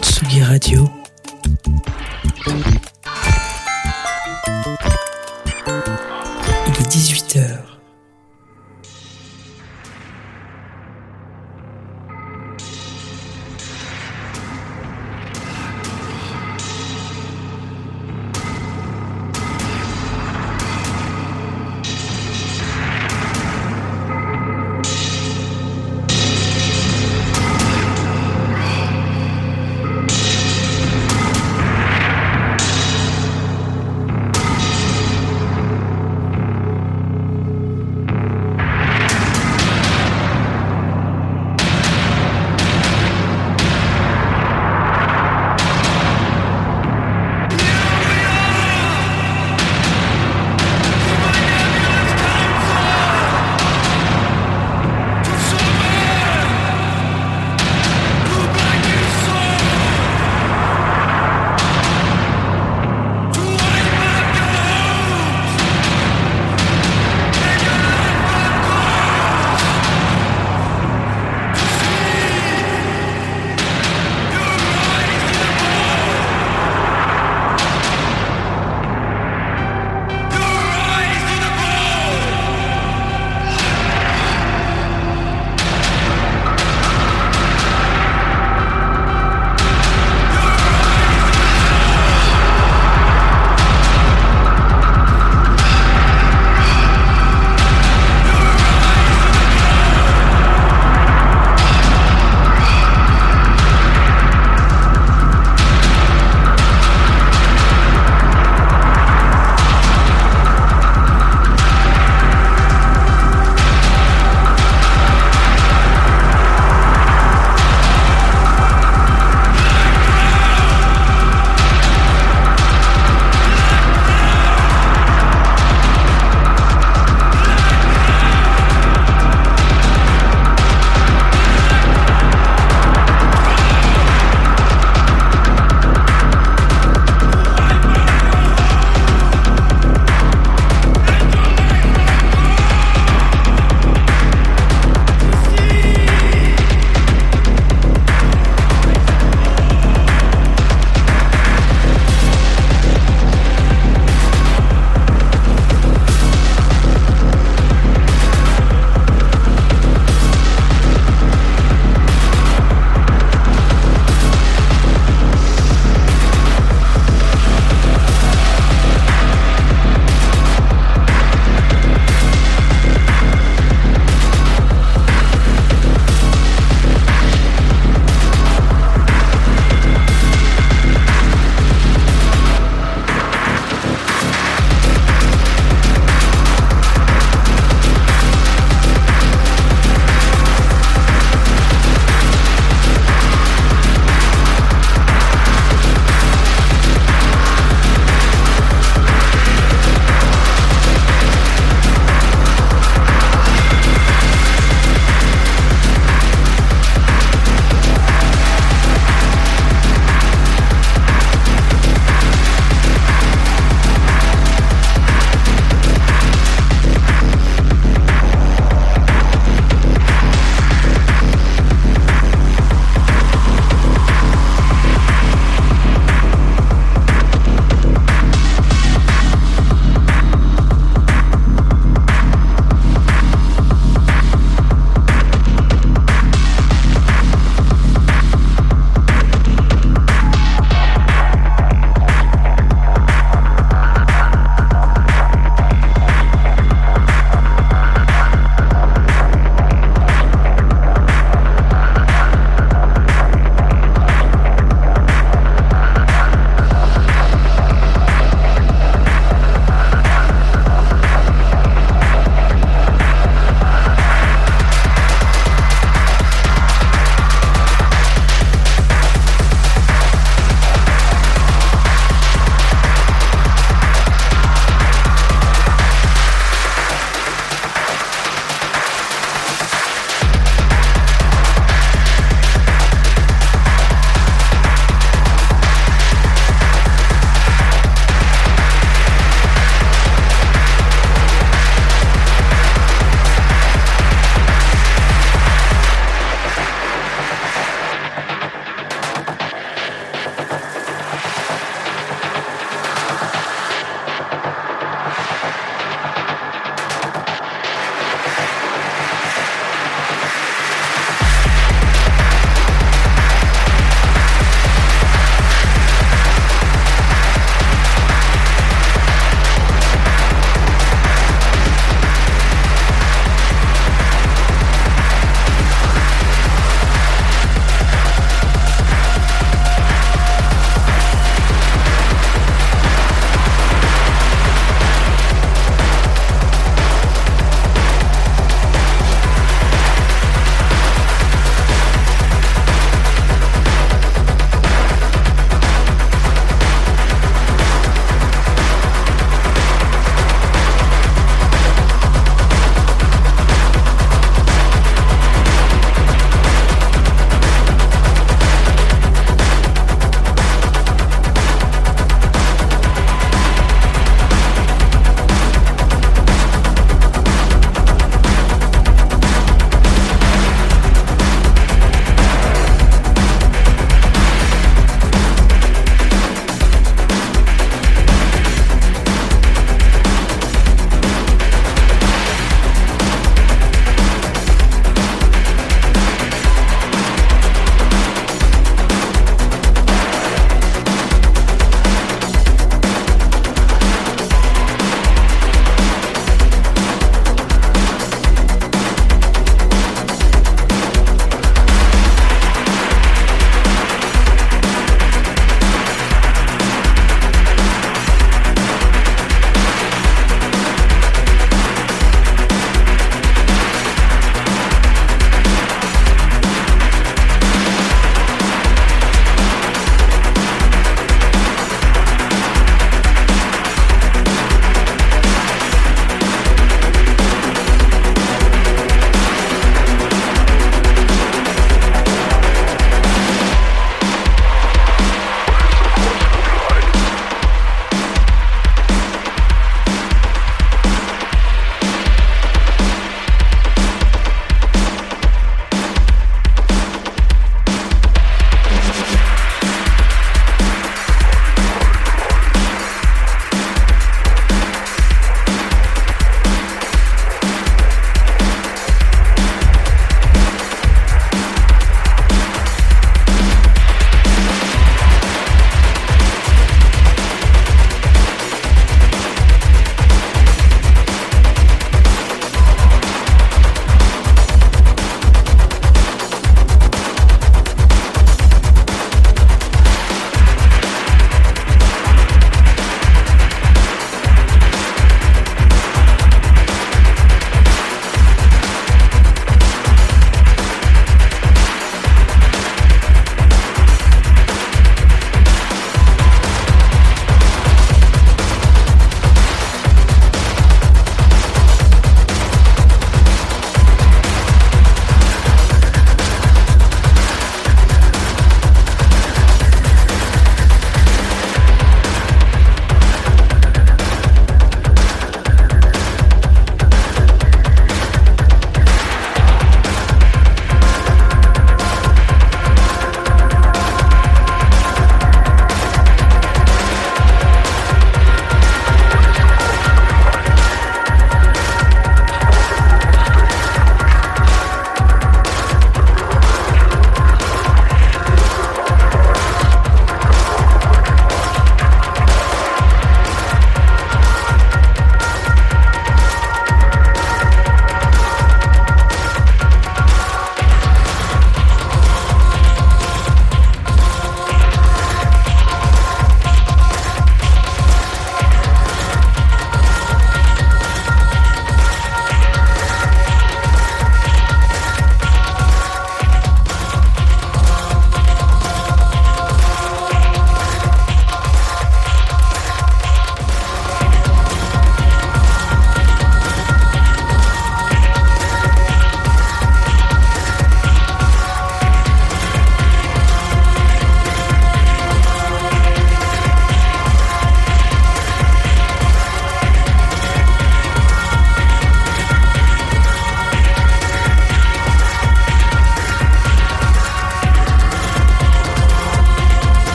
Tsugi Radio.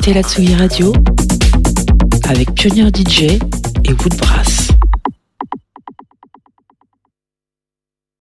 Écoutez Radio avec Pionnier DJ et Woodbrass.